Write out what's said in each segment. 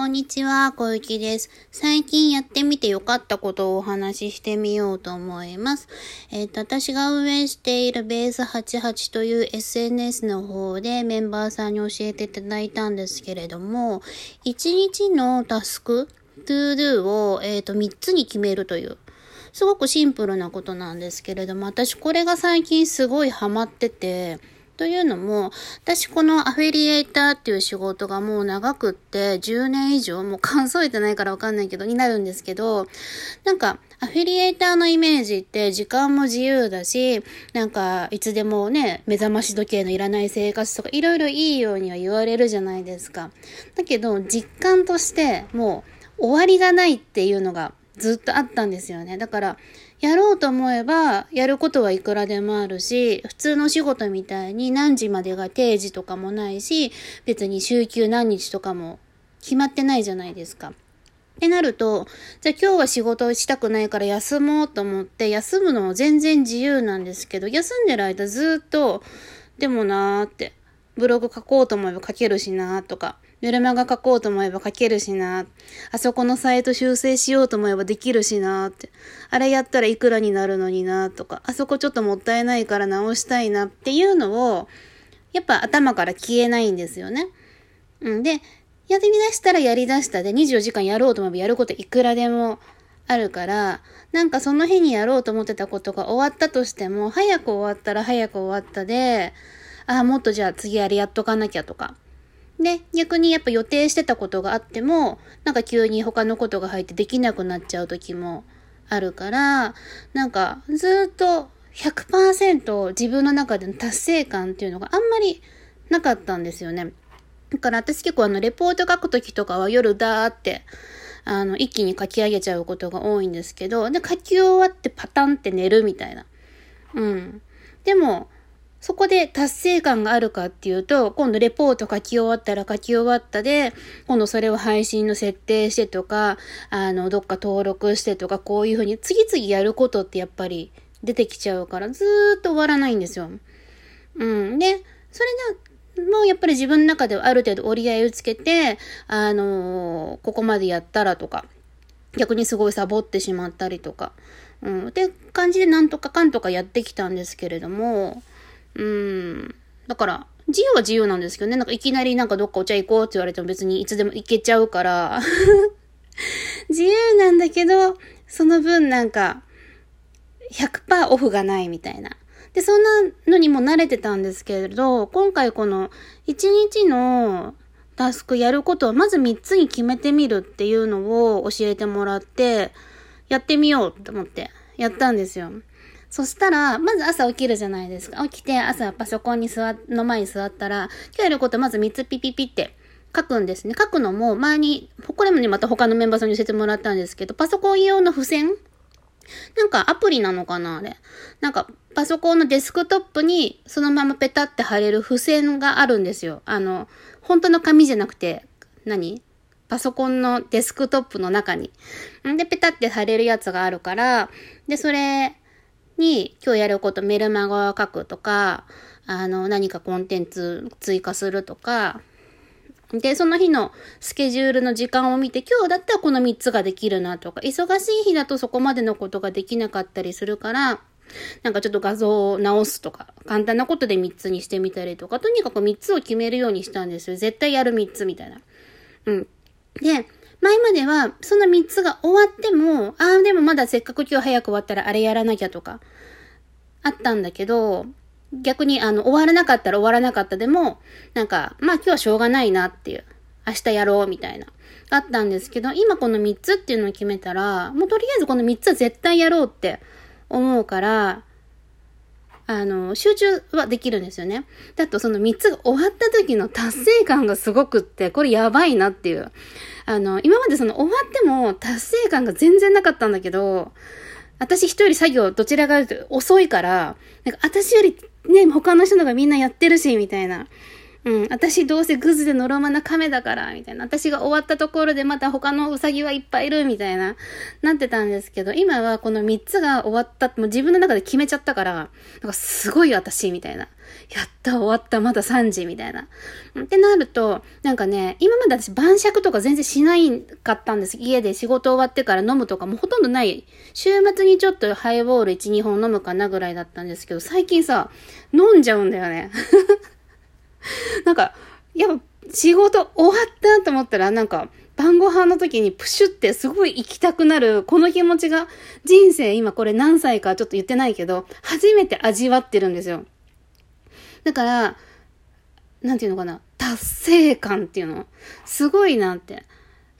こんにちは、小雪です。最近やってみてよかったことをお話ししてみようと思います。えっ、と、私が運営しているベース88という SNS の方でメンバーさんに教えていただいたんですけれども、1日のタスク、トゥードゥを、え、ー、と、3つに決めるという、すごくシンプルなことなんですけれども、私これが最近すごいハマってて、というのも、私このアフィリエイターっていう仕事がもう長くって10年以上、もう数えてないからわかんないけど、になるんですけど、なんか、アフィリエイターのイメージって時間も自由だし、なんかいつでもね、目覚まし時計のいらない生活とかいろいろいいようには言われるじゃないですか。だけど実感としてもう終わりがないっていうのがずっとあったんですよね。だから、やろうと思えば、やることはいくらでもあるし、普通の仕事みたいに何時までが定時とかもないし、別に週休何日とかも決まってないじゃないですか。ってなると、じゃあ今日は仕事をしたくないから休もうと思って、休むのも全然自由なんですけど、休んでる間ずっと、でもなーって、ブログ書こうと思えば書けるしなとか、メルマガ書こうと思えば書けるしな。あそこのサイト修正しようと思えばできるしなって。あれやったらいくらになるのになとか、あそこちょっともったいないから直したいなっていうのを、やっぱ頭から消えないんですよね。うん。で、やってみ出したらやり出したで24時間やろうと思えばやることいくらでもあるから、なんかその日にやろうと思ってたことが終わったとしても、早く終わったら早く終わったで、ああ、もっとじゃあ次あれやっとかなきゃとか。で、逆にやっぱ予定してたことがあっても、なんか急に他のことが入ってできなくなっちゃう時もあるから、なんかずっと100%自分の中での達成感っていうのがあんまりなかったんですよね。だから私結構あの、レポート書くときとかは夜だーって、あの、一気に書き上げちゃうことが多いんですけど、で、書き終わってパタンって寝るみたいな。うん。でも、そこで達成感があるかっていうと、今度レポート書き終わったら書き終わったで、今度それを配信の設定してとか、あの、どっか登録してとか、こういうふうに次々やることってやっぱり出てきちゃうから、ずーっと終わらないんですよ。うん。で、それで、もうやっぱり自分の中ではある程度折り合いをつけて、あのー、ここまでやったらとか、逆にすごいサボってしまったりとか、うん。って感じでなんとかかんとかやってきたんですけれども、うん。だから、自由は自由なんですけどね。なんかいきなりなんかどっかお茶行こうって言われても別にいつでも行けちゃうから 自由なんだけど、その分なんか、100%オフがないみたいな。で、そんなのにも慣れてたんですけれど、今回この1日のタスクやることをまず3つに決めてみるっていうのを教えてもらって、やってみようと思ってやったんですよ。そしたら、まず朝起きるじゃないですか。起きて朝パソコンに座、の前に座ったら、今日やることまず3つピピピって書くんですね。書くのも前に、これもね、また他のメンバーさんに教えてもらったんですけど、パソコン用の付箋？なんかアプリなのかなあれ。なんかパソコンのデスクトップにそのままペタって貼れる付箋があるんですよ。あの、本当の紙じゃなくて、何？パソコンのデスクトップの中に。んで、ペタって貼れるやつがあるから、で、それに今日やることメルマガを書くとか、あの、何かコンテンツ追加するとか、で、その日のスケジュールの時間を見て、今日だったらこの3つができるなとか、忙しい日だとそこまでのことができなかったりするから、なんかちょっと画像を直すとか、簡単なことで3つにしてみたりとか、とにかく3つを決めるようにしたんですよ。絶対やる3つみたいな。うん。で、前までは、その3つが終わっても、ああ、でもまだせっかく今日早く終わったらあれやらなきゃとか、あったんだけど、逆にあの、終わらなかったら終わらなかったでも、なんか、まあ今日はしょうがないなっていう、明日やろうみたいな、あったんですけど、今この3つっていうのを決めたら、もうとりあえずこの3つは絶対やろうって思うから、あの、集中はできるんですよね。だとその3つが終わった時の達成感がすごくって、これやばいなっていう。あの、今までその終わっても達成感が全然なかったんだけど、私一人作業どちらかというと遅いから、なんか私よりね、他の人のがみんなやってるし、みたいな。うん、私どうせグズでのろまな亀だから、みたいな。私が終わったところでまた他のウサギはいっぱいいる、みたいな、なってたんですけど、今はこの3つが終わった、もう自分の中で決めちゃったから、なんかすごい私、みたいな。やった終わったまだ3時みたいな。ってなると、なんかね、今まで私晩酌とか全然しないかったんです。家で仕事終わってから飲むとかもほとんどない。週末にちょっとハイボール1、2本飲むかなぐらいだったんですけど、最近さ、飲んじゃうんだよね。なんか、やっぱ仕事終わったと思ったら、なんか、晩ご飯の時にプシュってすごい行きたくなる、この気持ちが人生今これ何歳かちょっと言ってないけど、初めて味わってるんですよ。だから、なんていうのかな、達成感っていうの、すごいなって。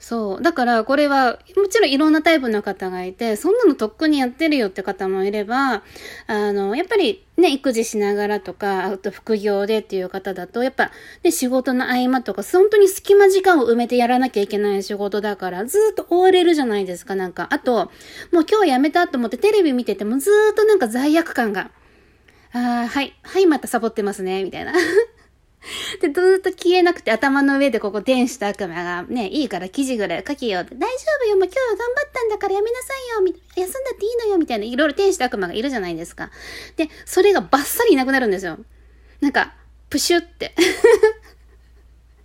そう。だから、これは、もちろんいろんなタイプの方がいて、そんなのとっくにやってるよって方もいれば、あの、やっぱりね、育児しながらとか、あと副業でっていう方だと、やっぱ、ね、仕事の合間とか、本当に隙間時間を埋めてやらなきゃいけない仕事だから、ずっと追われるじゃないですか、なんか。あと、もう今日やめたと思ってテレビ見ててもずっとなんか罪悪感が。ああ、はい、はい、またサボってますね、みたいな。で、ずっと消えなくて頭の上でここ天使と悪魔が、ね、いいから記事ぐらい書けよって、大丈夫よ、もう今日は頑張ったんだからやめなさいよ、み休んだっていいのよ、みたいな、いろいろ天使と悪魔がいるじゃないですか。で、それがバッサリいなくなるんですよ。なんか、プシュって。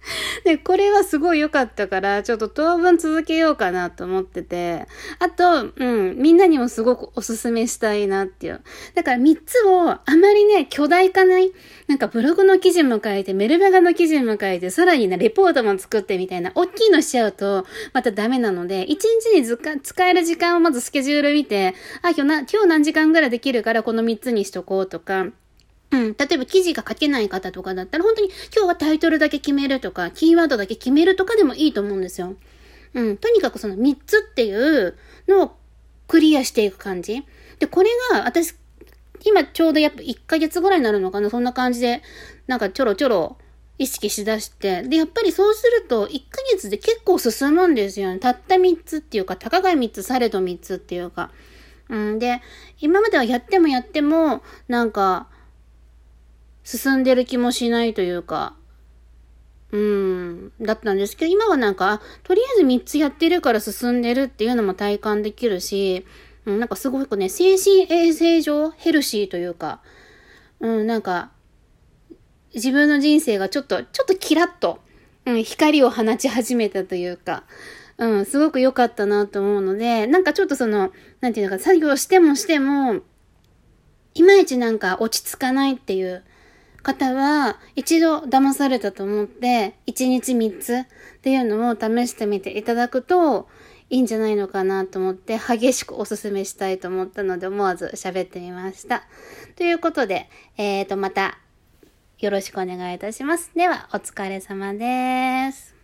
で、これはすごい良かったから、ちょっと当分続けようかなと思ってて、あと、うん、みんなにもすごくおすすめしたいなっていう。だから3つをあまりね、巨大化ない、なんかブログの記事も書いて、メルマガの記事も書いて、さらにね、レポートも作ってみたいな、大きいのしちゃうと、またダメなので、1日にずか使える時間をまずスケジュール見て、あ、今日な、今日何時間ぐらいできるからこの3つにしとこうとか、うん。例えば記事が書けない方とかだったら、本当に今日はタイトルだけ決めるとか、キーワードだけ決めるとかでもいいと思うんですよ。うん。とにかくその3つっていうのをクリアしていく感じ。で、これが私、今ちょうどやっぱ1ヶ月ぐらいになるのかな？そんな感じで、なんかちょろちょろ意識しだして。で、やっぱりそうすると1ヶ月で結構進むんですよね。たった3つっていうか、たかが3つ、されど3つっていうか。うん。で、今まではやってもやっても、なんか、進んでる気もしないというか、うん、だったんですけど、今はなんか、とりあえず3つやってるから進んでるっていうのも体感できるし、うん、なんかすごくね、精神衛生上ヘルシーというか、うん、なんか、自分の人生がちょっと、ちょっとキラッと、うん、光を放ち始めたというか、うん、すごく良かったなと思うので、なんかちょっとその、なんていうのか、作業してもしても、いまいちなんか落ち着かないっていう、方は一度騙されたと思って1日3つっていうのを試してみていただくといいんじゃないのかなと思って激しくおすすめしたいと思ったので思わず喋ってみました。ということで、えーと、またよろしくお願いいたします。では、お疲れ様です。